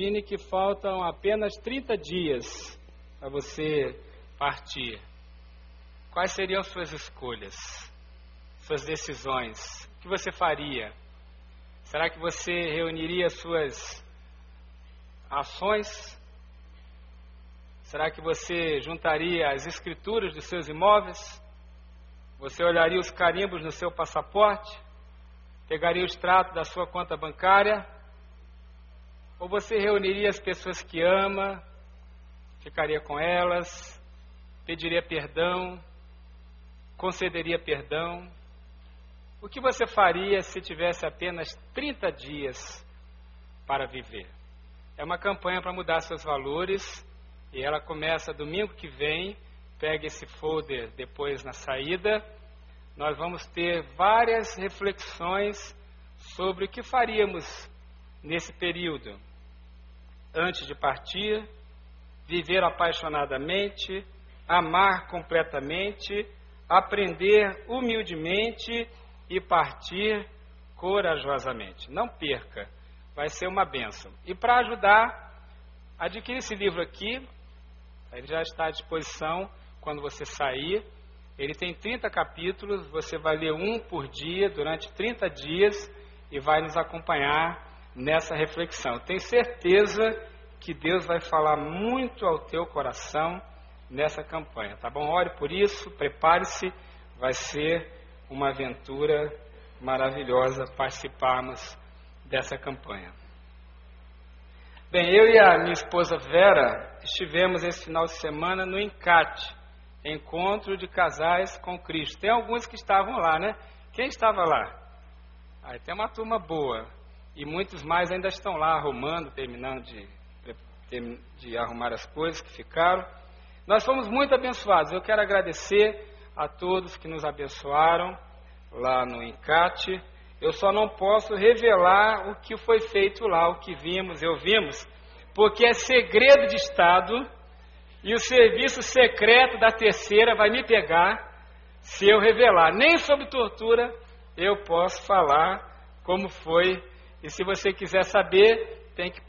Imagine que faltam apenas 30 dias para você partir. Quais seriam suas escolhas, suas decisões? O que você faria? Será que você reuniria suas ações? Será que você juntaria as escrituras dos seus imóveis? Você olharia os carimbos no seu passaporte? Pegaria o extrato da sua conta bancária? Ou você reuniria as pessoas que ama, ficaria com elas, pediria perdão, concederia perdão? O que você faria se tivesse apenas 30 dias para viver? É uma campanha para mudar seus valores e ela começa domingo que vem. Pegue esse folder depois na saída. Nós vamos ter várias reflexões sobre o que faríamos nesse período antes de partir, viver apaixonadamente, amar completamente, aprender humildemente e partir corajosamente. Não perca, vai ser uma benção. E para ajudar, adquira esse livro aqui, ele já está à disposição quando você sair. Ele tem 30 capítulos, você vai ler um por dia durante 30 dias e vai nos acompanhar nessa reflexão. Tenho certeza que Deus vai falar muito ao teu coração nessa campanha, tá bom? Ore por isso, prepare-se, vai ser uma aventura maravilhosa participarmos dessa campanha. Bem, eu e a minha esposa Vera estivemos esse final de semana no Encate, Encontro de Casais com Cristo. Tem alguns que estavam lá, né? Quem estava lá? Aí tem uma turma boa. E muitos mais ainda estão lá arrumando, terminando de, de arrumar as coisas que ficaram. Nós fomos muito abençoados. Eu quero agradecer a todos que nos abençoaram lá no Encate. Eu só não posso revelar o que foi feito lá, o que vimos, eu vimos, porque é segredo de Estado e o serviço secreto da terceira vai me pegar se eu revelar. Nem sob tortura eu posso falar como foi e se você quiser saber, tem que,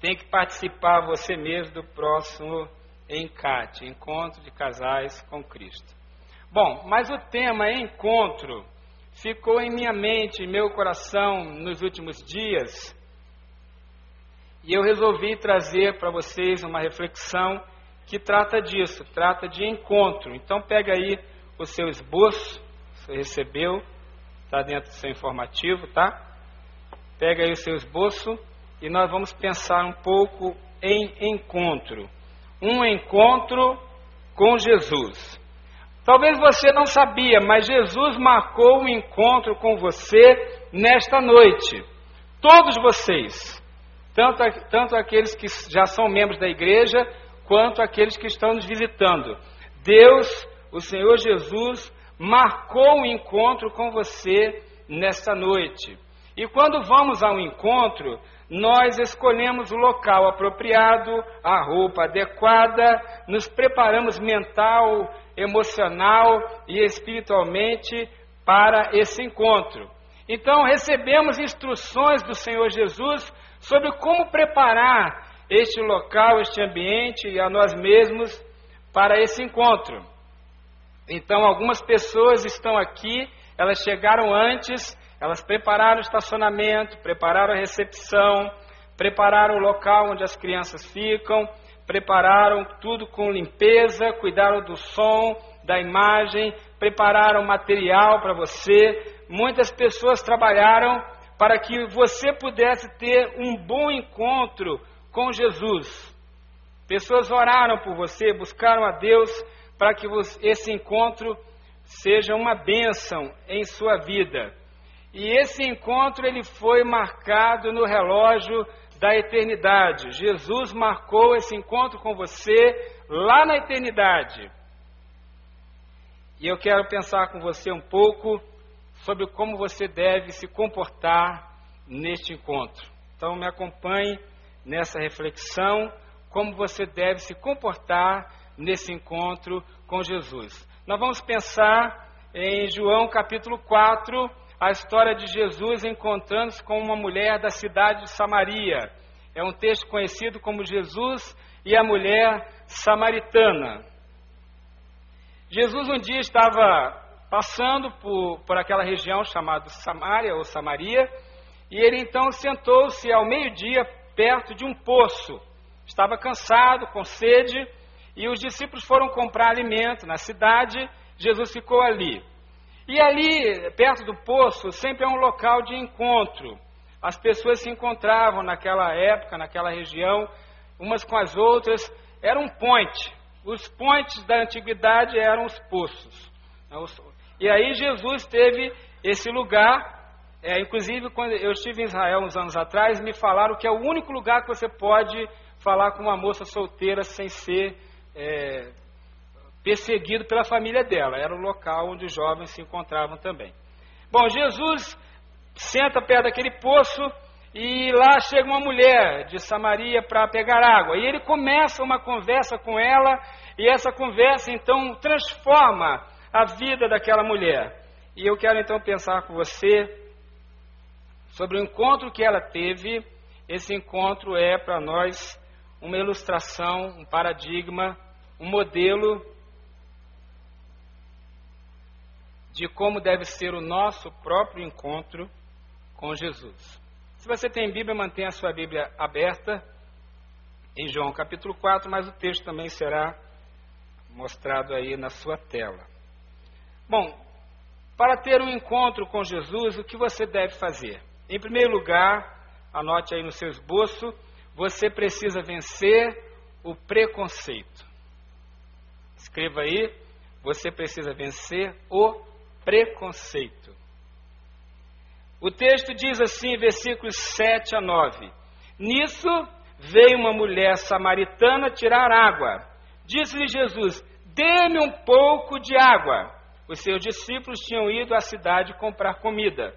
tem que participar você mesmo do próximo Encate, Encontro de Casais com Cristo. Bom, mas o tema encontro ficou em minha mente, em meu coração nos últimos dias, e eu resolvi trazer para vocês uma reflexão que trata disso, trata de encontro. Então pega aí o seu esboço, você recebeu, está dentro do seu informativo, tá? Pega aí o seu esboço e nós vamos pensar um pouco em encontro. Um encontro com Jesus. Talvez você não sabia, mas Jesus marcou um encontro com você nesta noite. Todos vocês, tanto, tanto aqueles que já são membros da igreja, quanto aqueles que estão nos visitando. Deus, o Senhor Jesus, marcou um encontro com você nesta noite. E quando vamos ao encontro, nós escolhemos o local apropriado, a roupa adequada, nos preparamos mental, emocional e espiritualmente para esse encontro. Então, recebemos instruções do Senhor Jesus sobre como preparar este local, este ambiente e a nós mesmos para esse encontro. Então, algumas pessoas estão aqui, elas chegaram antes elas prepararam o estacionamento, prepararam a recepção, prepararam o local onde as crianças ficam, prepararam tudo com limpeza, cuidaram do som, da imagem, prepararam material para você. Muitas pessoas trabalharam para que você pudesse ter um bom encontro com Jesus. Pessoas oraram por você, buscaram a Deus para que esse encontro seja uma bênção em sua vida. E esse encontro ele foi marcado no relógio da eternidade. Jesus marcou esse encontro com você lá na eternidade. E eu quero pensar com você um pouco sobre como você deve se comportar neste encontro. Então me acompanhe nessa reflexão, como você deve se comportar nesse encontro com Jesus. Nós vamos pensar em João capítulo 4, a história de Jesus encontrando-se com uma mulher da cidade de Samaria. É um texto conhecido como Jesus e a mulher samaritana. Jesus um dia estava passando por, por aquela região chamada Samaria ou Samaria, e ele então sentou-se ao meio-dia perto de um poço. Estava cansado, com sede, e os discípulos foram comprar alimento na cidade, Jesus ficou ali. E ali, perto do poço, sempre é um local de encontro. As pessoas se encontravam naquela época, naquela região, umas com as outras. Era um point. Os pontes da antiguidade eram os poços. E aí Jesus teve esse lugar. É, inclusive, quando eu estive em Israel uns anos atrás, me falaram que é o único lugar que você pode falar com uma moça solteira sem ser é, perseguido pela família dela. Era o local onde os jovens se encontravam também. Bom, Jesus senta perto daquele poço e lá chega uma mulher de Samaria para pegar água. E ele começa uma conversa com ela, e essa conversa então transforma a vida daquela mulher. E eu quero então pensar com você sobre o encontro que ela teve. Esse encontro é para nós uma ilustração, um paradigma, um modelo de como deve ser o nosso próprio encontro com Jesus. Se você tem Bíblia, mantenha a sua Bíblia aberta em João capítulo 4, mas o texto também será mostrado aí na sua tela. Bom, para ter um encontro com Jesus, o que você deve fazer? Em primeiro lugar, anote aí no seu esboço, você precisa vencer o preconceito. Escreva aí, você precisa vencer o preconceito. O texto diz assim, versículos 7 a 9: Nisso veio uma mulher samaritana tirar água. Disse-lhe Jesus: Dê-me um pouco de água. Os seus discípulos tinham ido à cidade comprar comida.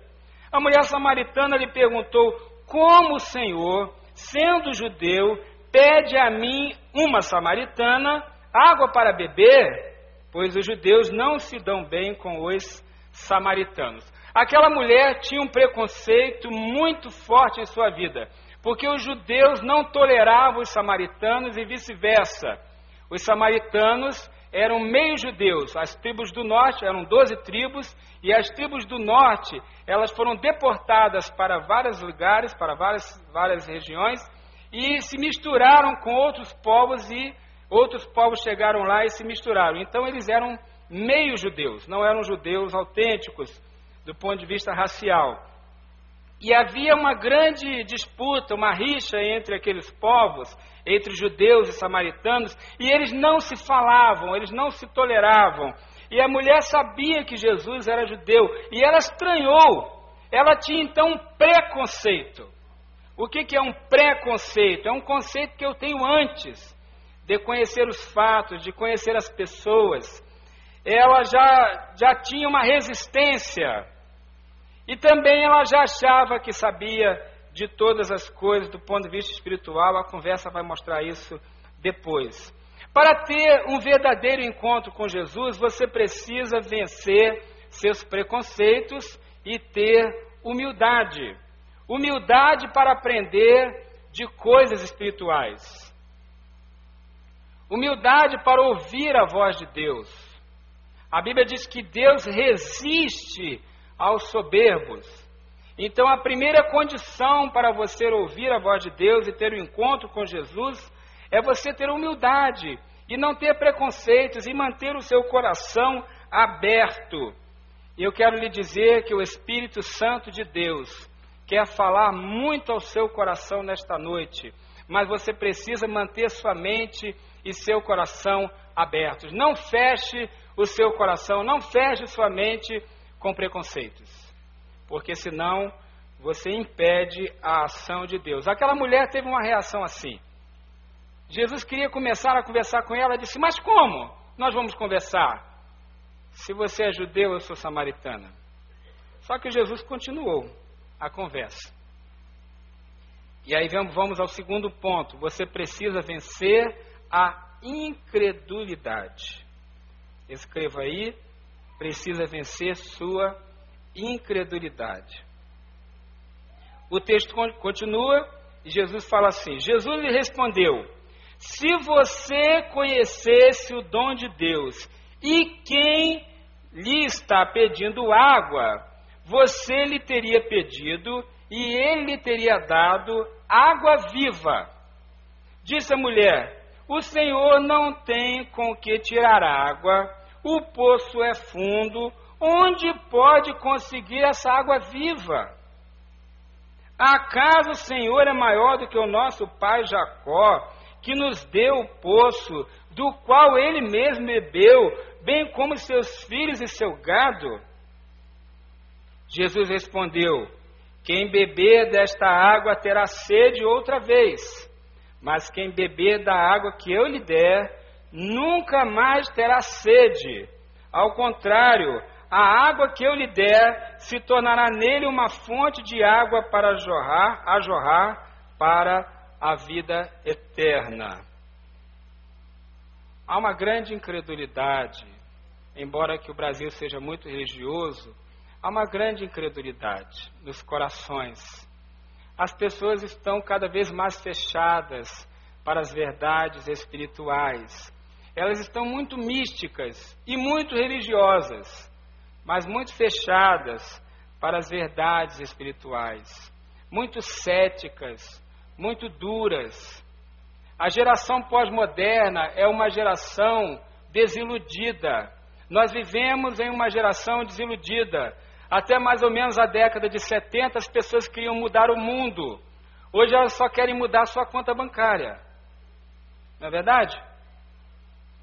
A mulher samaritana lhe perguntou: Como o Senhor, sendo judeu, pede a mim, uma samaritana, água para beber? Pois os judeus não se dão bem com os samaritanos. Aquela mulher tinha um preconceito muito forte em sua vida, porque os judeus não toleravam os samaritanos e vice-versa. Os samaritanos eram meio judeus, as tribos do norte eram doze tribos, e as tribos do norte, elas foram deportadas para vários lugares, para várias, várias regiões, e se misturaram com outros povos, e outros povos chegaram lá e se misturaram. Então eles eram meio judeus, não eram judeus autênticos, do ponto de vista racial. E havia uma grande disputa, uma rixa entre aqueles povos, entre judeus e samaritanos, e eles não se falavam, eles não se toleravam. E a mulher sabia que Jesus era judeu, e ela estranhou. Ela tinha então um preconceito. O que, que é um preconceito? É um conceito que eu tenho antes de conhecer os fatos, de conhecer as pessoas. Ela já, já tinha uma resistência e também ela já achava que sabia de todas as coisas do ponto de vista espiritual, a conversa vai mostrar isso depois. Para ter um verdadeiro encontro com Jesus, você precisa vencer seus preconceitos e ter humildade. Humildade para aprender de coisas espirituais. Humildade para ouvir a voz de Deus. A Bíblia diz que Deus resiste aos soberbos. Então, a primeira condição para você ouvir a voz de Deus e ter o um encontro com Jesus é você ter humildade e não ter preconceitos e manter o seu coração aberto. Eu quero lhe dizer que o Espírito Santo de Deus quer falar muito ao seu coração nesta noite, mas você precisa manter sua mente e seu coração abertos. Não feche o seu coração, não feche sua mente com preconceitos, porque senão você impede a ação de Deus. Aquela mulher teve uma reação assim. Jesus queria começar a conversar com ela, disse: Mas como nós vamos conversar? Se você é judeu, eu sou samaritana. Só que Jesus continuou a conversa. E aí vamos ao segundo ponto: você precisa vencer a incredulidade. Escreva aí, precisa vencer sua incredulidade. O texto continua E Jesus fala assim: Jesus lhe respondeu: Se você conhecesse o dom de Deus e quem lhe está pedindo água, você lhe teria pedido e ele lhe teria dado água viva. Disse a mulher: O Senhor não tem com que tirar água, o poço é fundo, onde pode conseguir essa água viva? Acaso o Senhor é maior do que o nosso pai Jacó, que nos deu o poço, do qual ele mesmo bebeu, bem como seus filhos e seu gado? Jesus respondeu: Quem beber desta água terá sede outra vez, mas quem beber da água que eu lhe der, nunca mais terá sede. Ao contrário, a água que eu lhe der se tornará nele uma fonte de água para jorrar, a jorrar para a vida eterna. Há uma grande incredulidade, embora que o Brasil seja muito religioso, há uma grande incredulidade nos corações. As pessoas estão cada vez mais fechadas para as verdades espirituais. Elas estão muito místicas e muito religiosas mas muito fechadas para as verdades espirituais, muito céticas, muito duras. A geração pós-moderna é uma geração desiludida. Nós vivemos em uma geração desiludida. Até mais ou menos a década de 70, as pessoas queriam mudar o mundo. Hoje elas só querem mudar sua conta bancária. Não é verdade?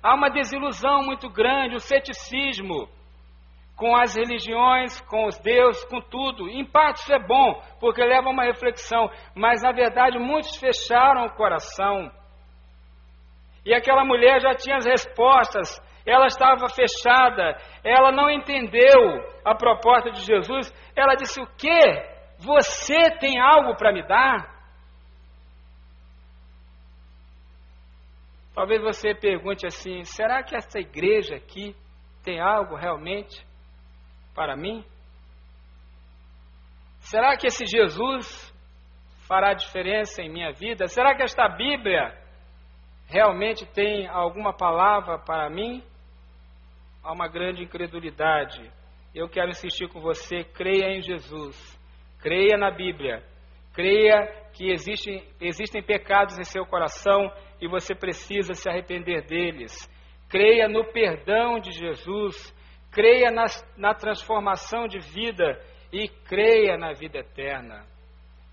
Há uma desilusão muito grande, o ceticismo com as religiões, com os deuses, com tudo. Em parte isso é bom, porque leva a uma reflexão, mas na verdade muitos fecharam o coração. E aquela mulher já tinha as respostas, ela estava fechada, ela não entendeu a proposta de Jesus. Ela disse: O que? Você tem algo para me dar? Talvez você pergunte assim: será que essa igreja aqui tem algo realmente? para mim? Será que esse Jesus fará diferença em minha vida? Será que esta Bíblia realmente tem alguma palavra para mim? Há uma grande incredulidade. Eu quero insistir com você: creia em Jesus, creia na Bíblia, creia que existem, existem pecados em seu coração e você precisa se arrepender deles. Creia no perdão de Jesus creia na, na transformação de vida e creia na vida eterna.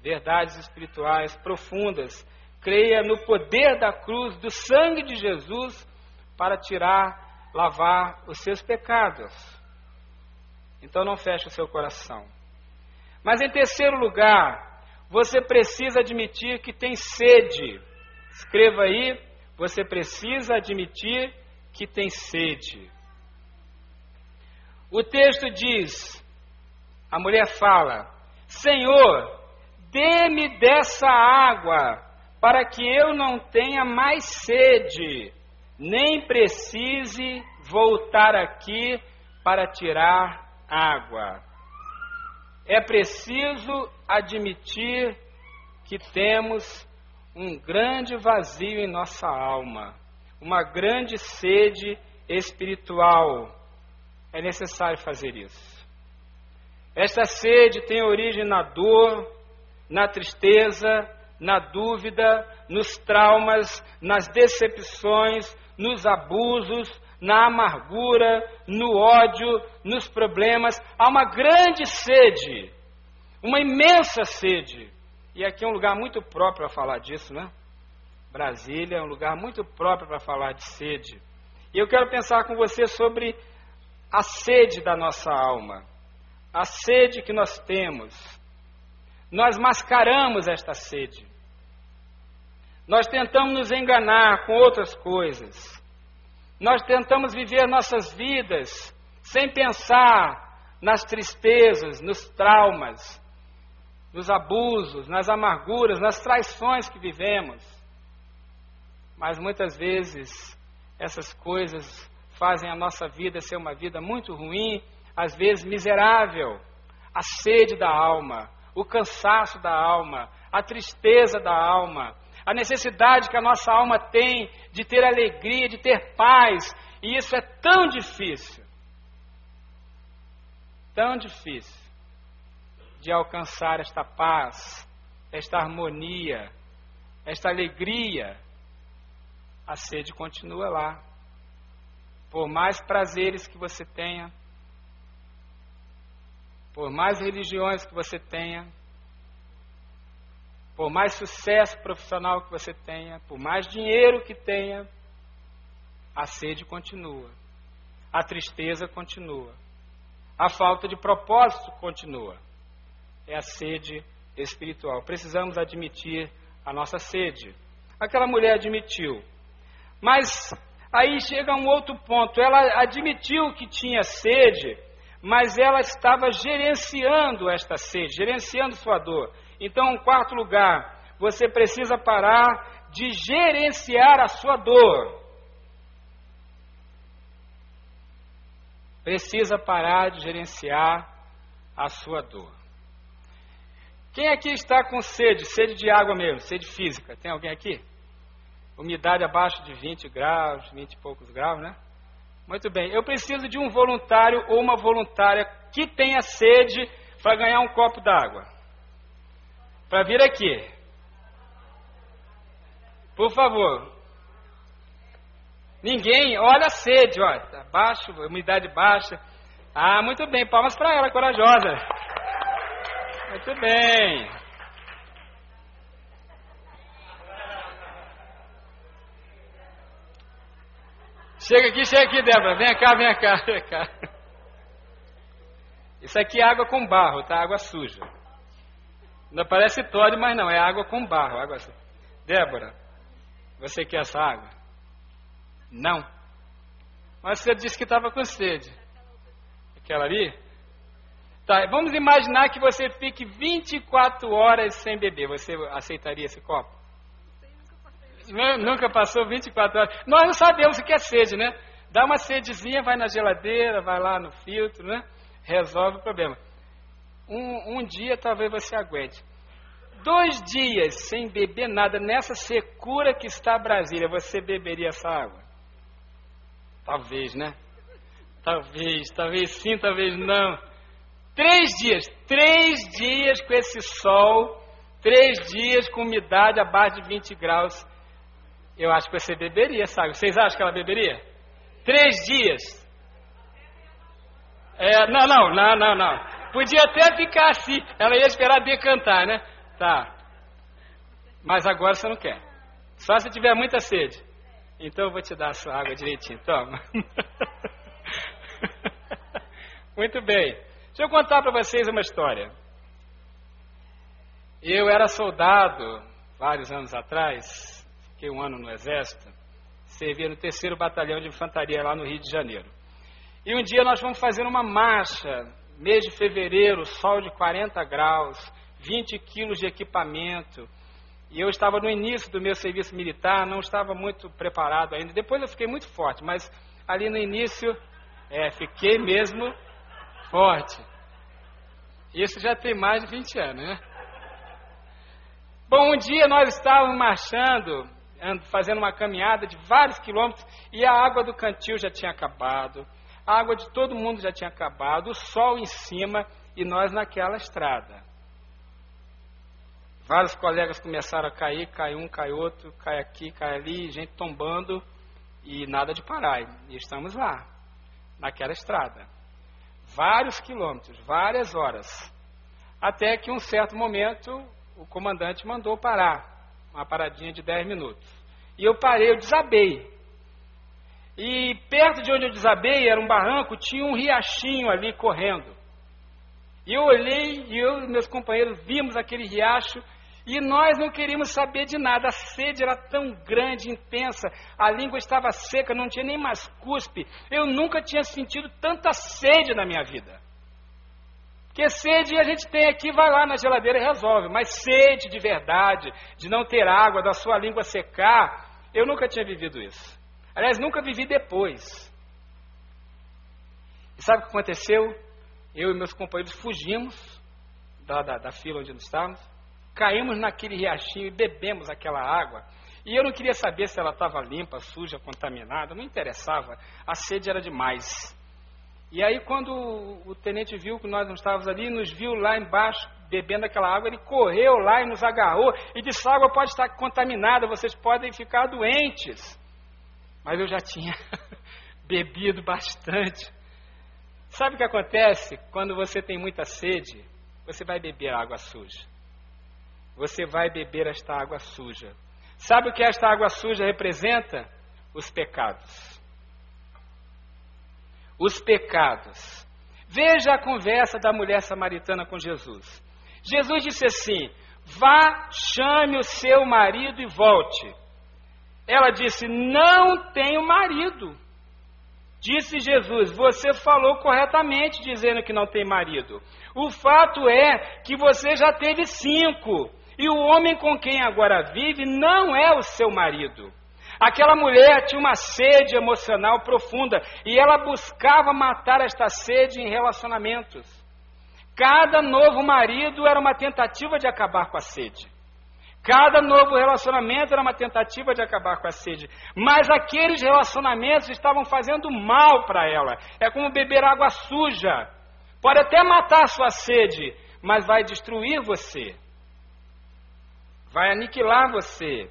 Verdades espirituais profundas. Creia no poder da cruz, do sangue de Jesus, para tirar, lavar os seus pecados. Então não feche o seu coração. Mas em terceiro lugar, você precisa admitir que tem sede. Escreva aí, você precisa admitir que tem sede. O texto diz: a mulher fala, Senhor, dê-me dessa água, para que eu não tenha mais sede, nem precise voltar aqui para tirar água. É preciso admitir que temos um grande vazio em nossa alma, uma grande sede espiritual é necessário fazer isso. Esta sede tem origem na dor, na tristeza, na dúvida, nos traumas, nas decepções, nos abusos, na amargura, no ódio, nos problemas. Há uma grande sede, uma imensa sede. E aqui é um lugar muito próprio para falar disso, né? Brasília é um lugar muito próprio para falar de sede. E eu quero pensar com você sobre a sede da nossa alma, a sede que nós temos. Nós mascaramos esta sede. Nós tentamos nos enganar com outras coisas. Nós tentamos viver nossas vidas sem pensar nas tristezas, nos traumas, nos abusos, nas amarguras, nas traições que vivemos. Mas muitas vezes essas coisas fazem a nossa vida ser uma vida muito ruim, às vezes miserável. A sede da alma, o cansaço da alma, a tristeza da alma, a necessidade que a nossa alma tem de ter alegria, de ter paz, e isso é tão difícil, tão difícil de alcançar esta paz, esta harmonia, esta alegria. A sede continua lá. Por mais prazeres que você tenha, por mais religiões que você tenha, por mais sucesso profissional que você tenha, por mais dinheiro que tenha, a sede continua, a tristeza continua, a falta de propósito continua. É a sede espiritual. Precisamos admitir a nossa sede. Aquela mulher admitiu, mas aí chega um outro ponto. Ela admitiu que tinha sede, mas ela estava gerenciando esta sede, gerenciando sua dor. Então, em quarto lugar, você precisa parar de gerenciar a sua dor. Precisa parar de gerenciar a sua dor. Quem aqui está com sede? Sede de água mesmo, sede física. Tem alguém aqui? Umidade abaixo de 20 graus, 20 e poucos graus, né? Muito bem. Eu preciso de um voluntário ou uma voluntária que tenha sede para ganhar um copo d'água para vir aqui. Por favor. Ninguém, olha a sede, tá baixo, umidade baixa. Ah, muito bem, palmas para ela, corajosa. Muito bem. Chega aqui, chega aqui, Débora. Vem cá, vem cá, vem cá. Isso aqui é água com barro, tá? Água suja. Ainda parece Todd, mas não, é água com barro. Água... Débora, você quer essa água? Não. Mas você disse que estava com sede. Aquela ali? Tá, vamos imaginar que você fique 24 horas sem beber. Você aceitaria esse copo? Não, nunca passou 24 horas. Nós não sabemos o que é sede, né? Dá uma sedezinha, vai na geladeira, vai lá no filtro, né? Resolve o problema. Um, um dia talvez você aguente. Dois dias sem beber nada, nessa secura que está Brasília, você beberia essa água? Talvez, né? Talvez, talvez sim, talvez não. Três dias, três dias com esse sol, três dias com umidade abaixo de 20 graus. Eu acho que você beberia água. Vocês acham que ela beberia? Três dias. É, não, não, não, não, não. Podia até ficar assim. Ela ia esperar decantar, né? Tá. Mas agora você não quer. Só se tiver muita sede. Então eu vou te dar a sua água direitinho. Toma. Muito bem. Deixa eu contar para vocês uma história. Eu era soldado vários anos atrás, fiquei um ano no Exército, servia no terceiro batalhão de infantaria lá no Rio de Janeiro. E um dia nós fomos fazer uma marcha mês de fevereiro, sol de 40 graus, 20 quilos de equipamento. E eu estava no início do meu serviço militar, não estava muito preparado ainda. Depois eu fiquei muito forte, mas ali no início, é, fiquei mesmo forte. Isso já tem mais de 20 anos, né? Bom, um dia nós estávamos marchando, fazendo uma caminhada de vários quilômetros, e a água do cantil já tinha acabado a água de todo mundo já tinha acabado, o sol em cima e nós naquela estrada. Vários colegas começaram a cair, cai um, cai outro, cai aqui, cai ali, gente tombando e nada de parar. E estamos lá, naquela estrada. Vários quilômetros, várias horas. Até que um certo momento o comandante mandou parar, uma paradinha de 10 minutos. E eu parei, eu desabei. E perto de onde eu desabei, era um barranco, tinha um riachinho ali correndo. E eu olhei e eu e meus companheiros vimos aquele riacho e nós não queríamos saber de nada. A sede era tão grande, intensa, a língua estava seca, não tinha nem mais cuspe. Eu nunca tinha sentido tanta sede na minha vida. Porque sede a gente tem aqui, vai lá na geladeira e resolve. Mas sede de verdade, de não ter água, da sua língua secar, eu nunca tinha vivido isso. Aliás, nunca vivi depois. E sabe o que aconteceu? Eu e meus companheiros fugimos da, da, da fila onde nós estávamos caímos naquele riachinho e bebemos aquela água. E eu não queria saber se ela estava limpa, suja, contaminada, não interessava. A sede era demais. E aí, quando o tenente viu que nós não estávamos ali, nos viu lá embaixo bebendo aquela água, ele correu lá e nos agarrou e disse: a água pode estar contaminada, vocês podem ficar doentes. Mas eu já tinha bebido bastante. Sabe o que acontece quando você tem muita sede? Você vai beber água suja. Você vai beber esta água suja. Sabe o que esta água suja representa? Os pecados. Os pecados. Veja a conversa da mulher samaritana com Jesus. Jesus disse assim: Vá, chame o seu marido e volte. Ela disse: Não tenho marido. Disse Jesus: Você falou corretamente dizendo que não tem marido. O fato é que você já teve cinco e o homem com quem agora vive não é o seu marido. Aquela mulher tinha uma sede emocional profunda e ela buscava matar esta sede em relacionamentos. Cada novo marido era uma tentativa de acabar com a sede. Cada novo relacionamento era uma tentativa de acabar com a sede. Mas aqueles relacionamentos estavam fazendo mal para ela. É como beber água suja. Pode até matar a sua sede, mas vai destruir você vai aniquilar você.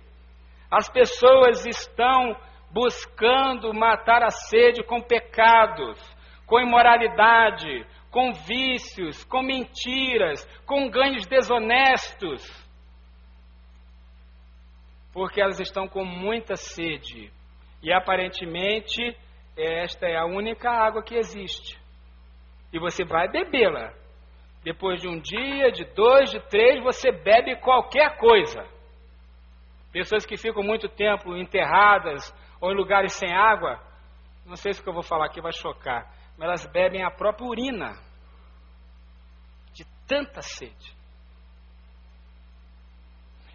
As pessoas estão buscando matar a sede com pecados, com imoralidade, com vícios, com mentiras, com ganhos desonestos. Porque elas estão com muita sede. E aparentemente esta é a única água que existe. E você vai bebê-la. Depois de um dia, de dois, de três, você bebe qualquer coisa. Pessoas que ficam muito tempo enterradas ou em lugares sem água, não sei se o que eu vou falar aqui vai chocar, mas elas bebem a própria urina de tanta sede.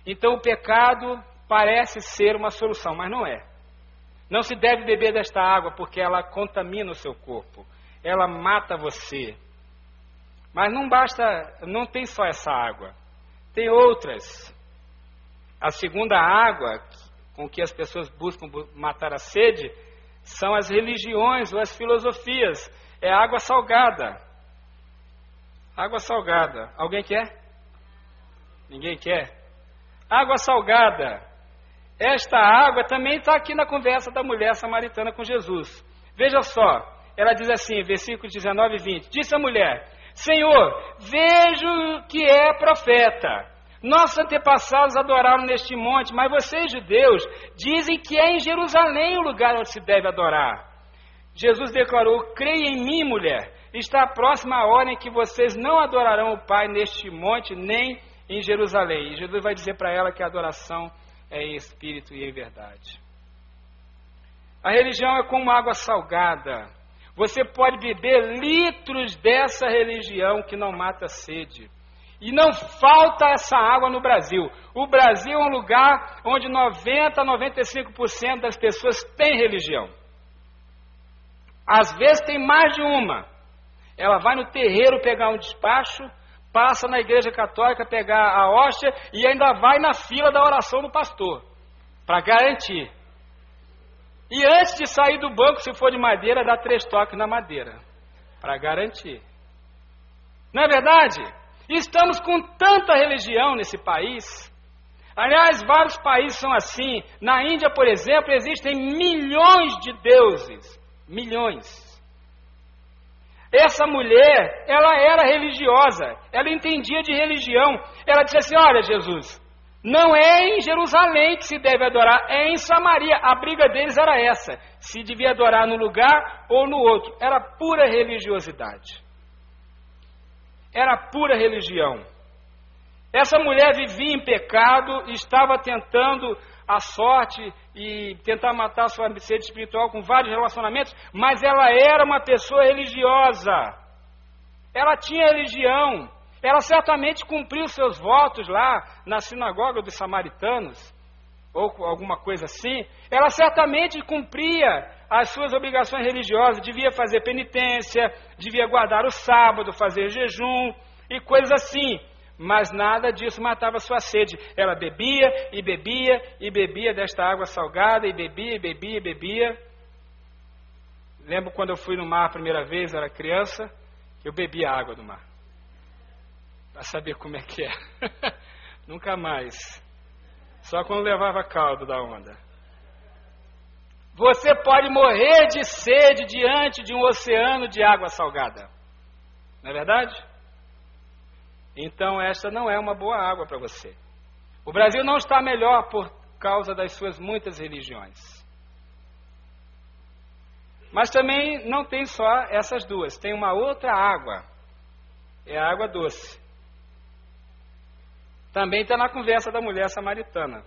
Então o pecado parece ser uma solução, mas não é. Não se deve beber desta água porque ela contamina o seu corpo, ela mata você, mas não basta, não tem só essa água, tem outras. A segunda água com que as pessoas buscam matar a sede são as religiões ou as filosofias. É água salgada. Água salgada. Alguém quer? Ninguém quer? Água salgada. Esta água também está aqui na conversa da mulher samaritana com Jesus. Veja só, ela diz assim, versículos 19 e 20: Disse a mulher: Senhor, vejo que é profeta. Nossos antepassados adoraram neste monte, mas vocês, judeus, dizem que é em Jerusalém o lugar onde se deve adorar. Jesus declarou: Creia em mim, mulher. Está próxima a hora em que vocês não adorarão o Pai neste monte, nem em Jerusalém. E Jesus vai dizer para ela que a adoração é em espírito e em verdade. A religião é como água salgada. Você pode beber litros dessa religião que não mata a sede. E não falta essa água no Brasil. O Brasil é um lugar onde 90 a 95% das pessoas têm religião. Às vezes tem mais de uma. Ela vai no terreiro pegar um despacho, passa na igreja católica pegar a hóstia e ainda vai na fila da oração do pastor, para garantir. E antes de sair do banco, se for de madeira, dá três toques na madeira, para garantir. Não é verdade? Estamos com tanta religião nesse país. Aliás, vários países são assim. Na Índia, por exemplo, existem milhões de deuses. Milhões. Essa mulher, ela era religiosa, ela entendia de religião. Ela disse assim: Olha, Jesus, não é em Jerusalém que se deve adorar, é em Samaria. A briga deles era essa: se devia adorar no lugar ou no outro. Era pura religiosidade. Era pura religião. Essa mulher vivia em pecado, estava tentando a sorte e tentar matar sua sede espiritual com vários relacionamentos, mas ela era uma pessoa religiosa. Ela tinha religião, ela certamente cumpriu seus votos lá na sinagoga dos samaritanos, ou alguma coisa assim. Ela certamente cumpria as suas obrigações religiosas, devia fazer penitência, devia guardar o sábado, fazer jejum e coisas assim. Mas nada disso matava sua sede. Ela bebia e bebia e bebia desta água salgada, e bebia e bebia e bebia. Lembro quando eu fui no mar a primeira vez, era criança, eu bebia água do mar. Para saber como é que é. Nunca mais. Só quando levava caldo da onda. Você pode morrer de sede diante de um oceano de água salgada. Não é verdade? Então, esta não é uma boa água para você. O Brasil não está melhor por causa das suas muitas religiões. Mas também não tem só essas duas, tem uma outra água. É a água doce. Também está na conversa da mulher samaritana.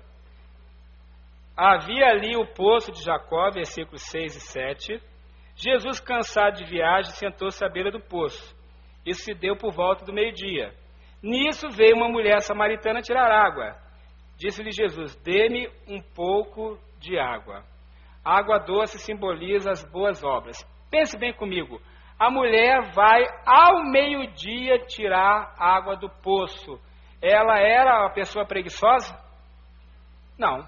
Havia ali o poço de Jacó, versículos 6 e 7. Jesus, cansado de viagem, sentou-se à beira do poço. Isso se deu por volta do meio-dia. Nisso veio uma mulher samaritana tirar água. Disse-lhe Jesus: Dê-me um pouco de água. A água doce simboliza as boas obras. Pense bem comigo. A mulher vai ao meio-dia tirar água do poço. Ela era uma pessoa preguiçosa? Não.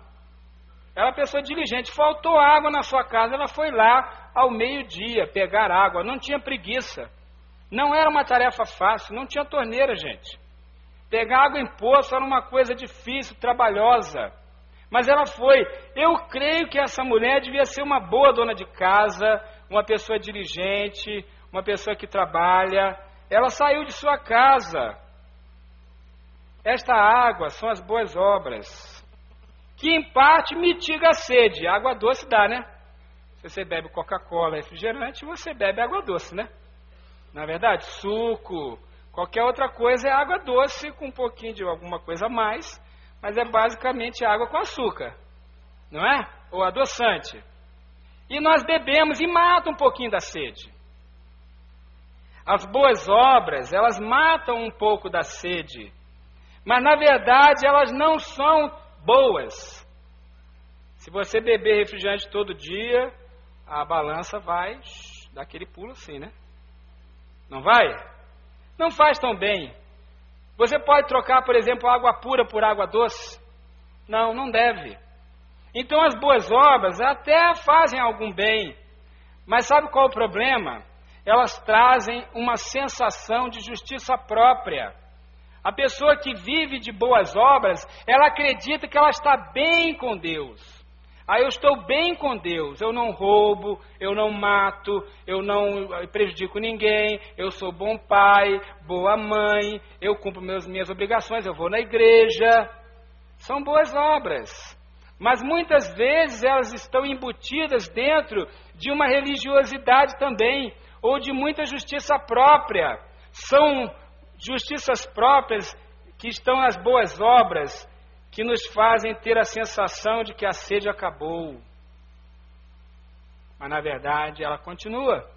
Ela é uma pessoa diligente. Faltou água na sua casa, ela foi lá ao meio-dia pegar água. Não tinha preguiça. Não era uma tarefa fácil, não tinha torneira, gente. Pegar água em poço era uma coisa difícil, trabalhosa. Mas ela foi. Eu creio que essa mulher devia ser uma boa dona de casa, uma pessoa diligente, uma pessoa que trabalha. Ela saiu de sua casa. Esta água são as boas obras, que em parte mitiga a sede. Água doce dá, né? Se você bebe Coca-Cola, refrigerante, você bebe água doce, né? Na é verdade, suco, Qualquer outra coisa é água doce com um pouquinho de alguma coisa a mais, mas é basicamente água com açúcar, não é? Ou adoçante. E nós bebemos e mata um pouquinho da sede. As boas obras, elas matam um pouco da sede, mas na verdade elas não são boas. Se você beber refrigerante todo dia, a balança vai dar aquele pulo assim, né? Não vai? Não faz tão bem. Você pode trocar, por exemplo, água pura por água doce? Não, não deve. Então as boas obras até fazem algum bem, mas sabe qual é o problema? Elas trazem uma sensação de justiça própria. A pessoa que vive de boas obras, ela acredita que ela está bem com Deus. Aí eu estou bem com Deus, eu não roubo, eu não mato, eu não prejudico ninguém, eu sou bom pai, boa mãe, eu cumpro meus, minhas obrigações, eu vou na igreja. São boas obras. Mas muitas vezes elas estão embutidas dentro de uma religiosidade também, ou de muita justiça própria. São justiças próprias que estão nas boas obras, que nos fazem ter a sensação de que a sede acabou. Mas na verdade ela continua.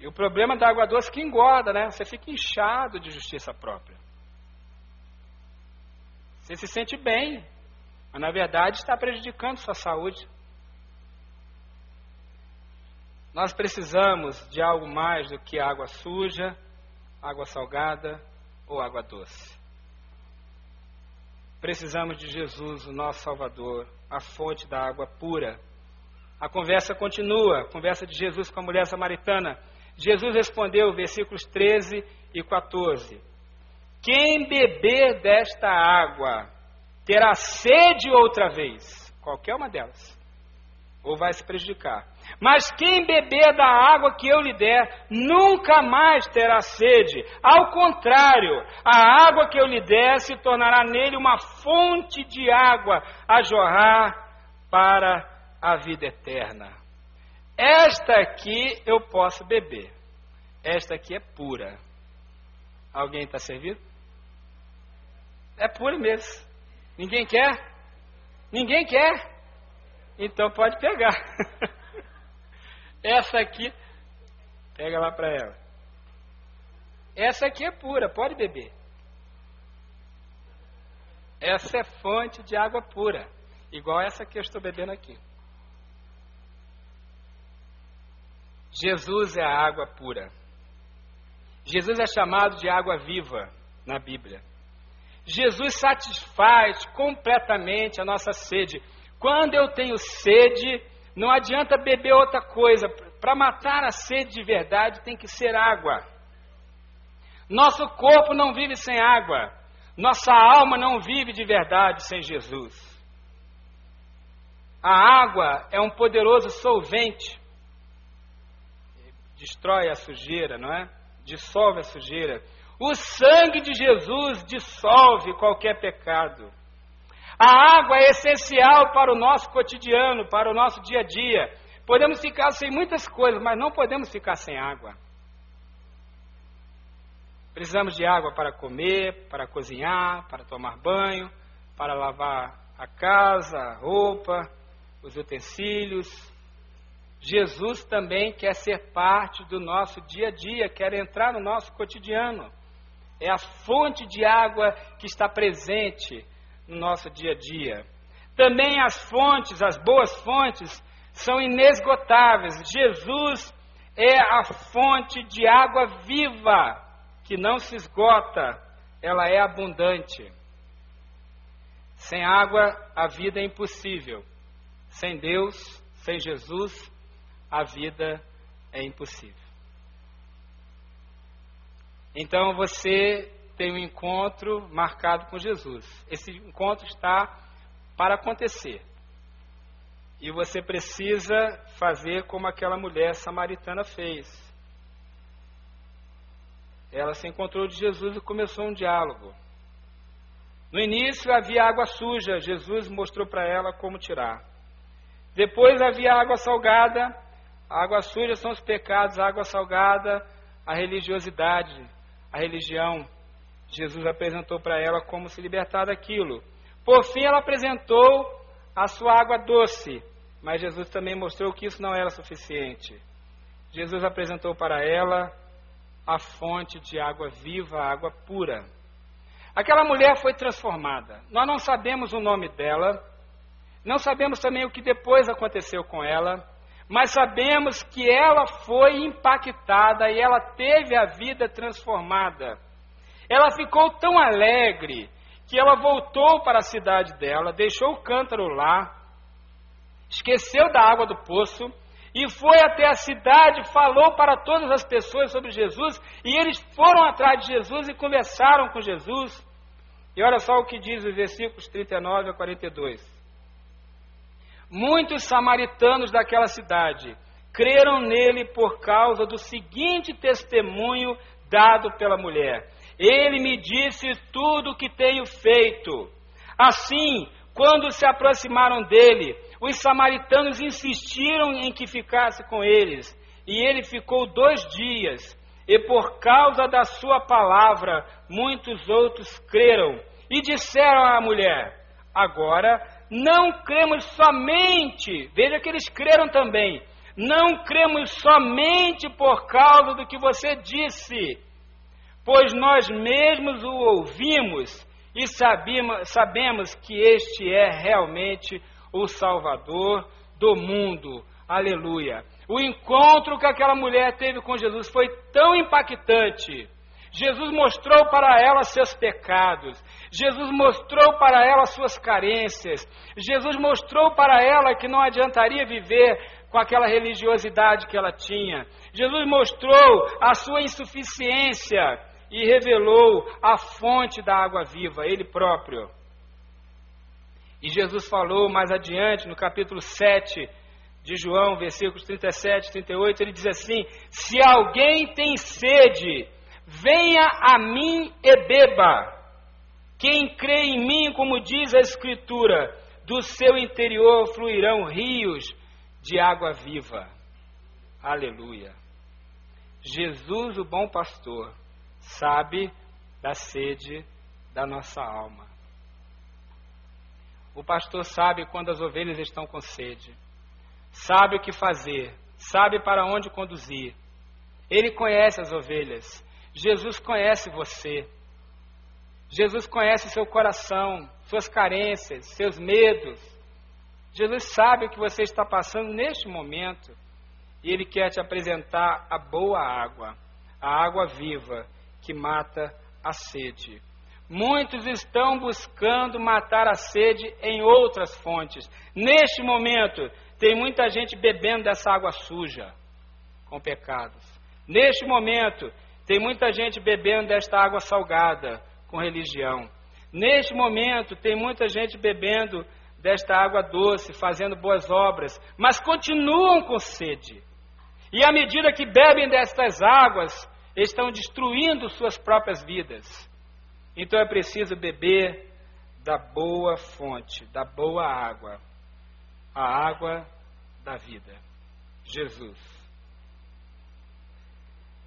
E o problema da água doce é que engorda, né? Você fica inchado de justiça própria. Você se sente bem, mas na verdade está prejudicando sua saúde. Nós precisamos de algo mais do que água suja, água salgada ou água doce. Precisamos de Jesus, o nosso Salvador, a fonte da água pura. A conversa continua, a conversa de Jesus com a mulher samaritana. Jesus respondeu, versículos 13 e 14: Quem beber desta água terá sede outra vez, qualquer uma delas, ou vai se prejudicar. Mas quem beber da água que eu lhe der, nunca mais terá sede. Ao contrário, a água que eu lhe der se tornará nele uma fonte de água a jorrar para a vida eterna. Esta aqui eu posso beber. Esta aqui é pura. Alguém está servido? É pura mesmo. Ninguém quer? Ninguém quer? Então pode pegar. Essa aqui, pega lá para ela. Essa aqui é pura, pode beber. Essa é fonte de água pura, igual essa que eu estou bebendo aqui. Jesus é a água pura. Jesus é chamado de água viva. na Bíblia. Jesus satisfaz completamente a nossa sede. Quando eu tenho sede, não adianta beber outra coisa. Para matar a sede de verdade, tem que ser água. Nosso corpo não vive sem água. Nossa alma não vive de verdade sem Jesus. A água é um poderoso solvente. Destrói a sujeira, não é? Dissolve a sujeira. O sangue de Jesus dissolve qualquer pecado. A água é essencial para o nosso cotidiano, para o nosso dia a dia. Podemos ficar sem muitas coisas, mas não podemos ficar sem água. Precisamos de água para comer, para cozinhar, para tomar banho, para lavar a casa, a roupa, os utensílios. Jesus também quer ser parte do nosso dia a dia, quer entrar no nosso cotidiano. É a fonte de água que está presente no nosso dia a dia. Também as fontes, as boas fontes, são inesgotáveis. Jesus é a fonte de água viva, que não se esgota, ela é abundante. Sem água, a vida é impossível. Sem Deus, sem Jesus, a vida é impossível. Então você tem um encontro marcado com Jesus. Esse encontro está para acontecer. E você precisa fazer como aquela mulher samaritana fez. Ela se encontrou de Jesus e começou um diálogo. No início havia água suja, Jesus mostrou para ela como tirar. Depois havia água salgada, a água suja são os pecados, a água salgada, a religiosidade, a religião. Jesus apresentou para ela como se libertar daquilo. Por fim, ela apresentou a sua água doce, mas Jesus também mostrou que isso não era suficiente. Jesus apresentou para ela a fonte de água viva, água pura. Aquela mulher foi transformada. Nós não sabemos o nome dela, não sabemos também o que depois aconteceu com ela, mas sabemos que ela foi impactada e ela teve a vida transformada. Ela ficou tão alegre que ela voltou para a cidade dela, deixou o cântaro lá, esqueceu da água do poço e foi até a cidade, falou para todas as pessoas sobre Jesus e eles foram atrás de Jesus e conversaram com Jesus. E olha só o que diz os versículos 39 a 42. Muitos samaritanos daquela cidade creram nele por causa do seguinte testemunho dado pela mulher: Ele me disse tudo o que tenho feito. Assim, quando se aproximaram dele, os samaritanos insistiram em que ficasse com eles, e ele ficou dois dias. E por causa da sua palavra, muitos outros creram e disseram à mulher: Agora não cremos somente, veja que eles creram também, não cremos somente por causa do que você disse, pois nós mesmos o ouvimos e sabemos, que este é realmente o Salvador do mundo. Aleluia. O encontro que aquela mulher teve com Jesus foi tão impactante Jesus mostrou para ela seus pecados. Jesus mostrou para ela suas carências. Jesus mostrou para ela que não adiantaria viver com aquela religiosidade que ela tinha. Jesus mostrou a sua insuficiência e revelou a fonte da água viva, ele próprio. E Jesus falou mais adiante, no capítulo 7 de João, versículos 37 e 38, ele diz assim: Se alguém tem sede, Venha a mim e beba. Quem crê em mim, como diz a Escritura, do seu interior fluirão rios de água viva. Aleluia. Jesus, o bom pastor, sabe da sede da nossa alma. O pastor sabe quando as ovelhas estão com sede, sabe o que fazer, sabe para onde conduzir. Ele conhece as ovelhas, Jesus conhece você. Jesus conhece seu coração, suas carências, seus medos. Jesus sabe o que você está passando neste momento. E Ele quer te apresentar a boa água, a água viva que mata a sede. Muitos estão buscando matar a sede em outras fontes. Neste momento, tem muita gente bebendo dessa água suja, com pecados. Neste momento, tem muita gente bebendo desta água salgada, com religião. Neste momento, tem muita gente bebendo desta água doce, fazendo boas obras, mas continuam com sede. E à medida que bebem destas águas, estão destruindo suas próprias vidas. Então é preciso beber da boa fonte, da boa água, a água da vida, Jesus.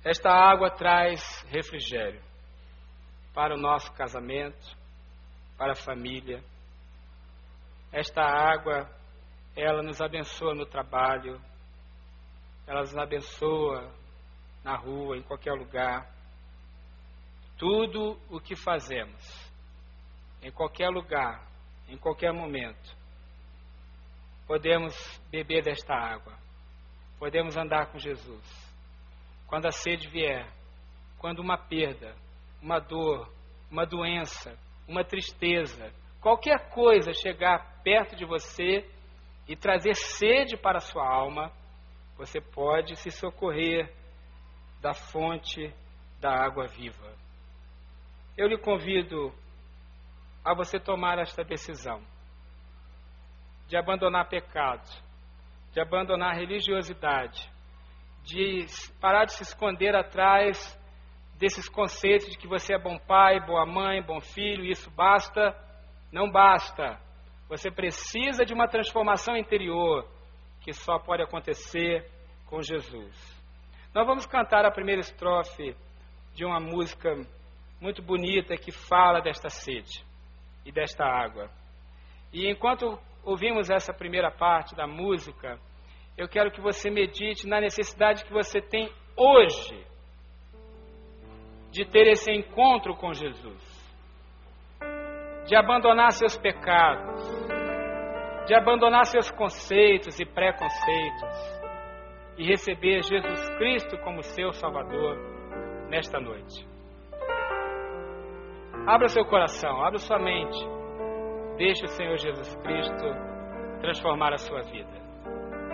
Esta água traz refrigério para o nosso casamento, para a família. Esta água, ela nos abençoa no trabalho, ela nos abençoa na rua, em qualquer lugar. Tudo o que fazemos, em qualquer lugar, em qualquer momento, podemos beber desta água, podemos andar com Jesus. Quando a sede vier, quando uma perda, uma dor, uma doença, uma tristeza, qualquer coisa chegar perto de você e trazer sede para a sua alma, você pode se socorrer da fonte da água viva. Eu lhe convido a você tomar esta decisão de abandonar pecado, de abandonar religiosidade, de parar de se esconder atrás desses conceitos de que você é bom pai, boa mãe, bom filho, isso basta. Não basta. Você precisa de uma transformação interior que só pode acontecer com Jesus. Nós vamos cantar a primeira estrofe de uma música muito bonita que fala desta sede e desta água. E enquanto ouvimos essa primeira parte da música, eu quero que você medite na necessidade que você tem hoje de ter esse encontro com Jesus, de abandonar seus pecados, de abandonar seus conceitos e preconceitos e receber Jesus Cristo como seu Salvador nesta noite. Abra seu coração, abra sua mente. Deixe o Senhor Jesus Cristo transformar a sua vida.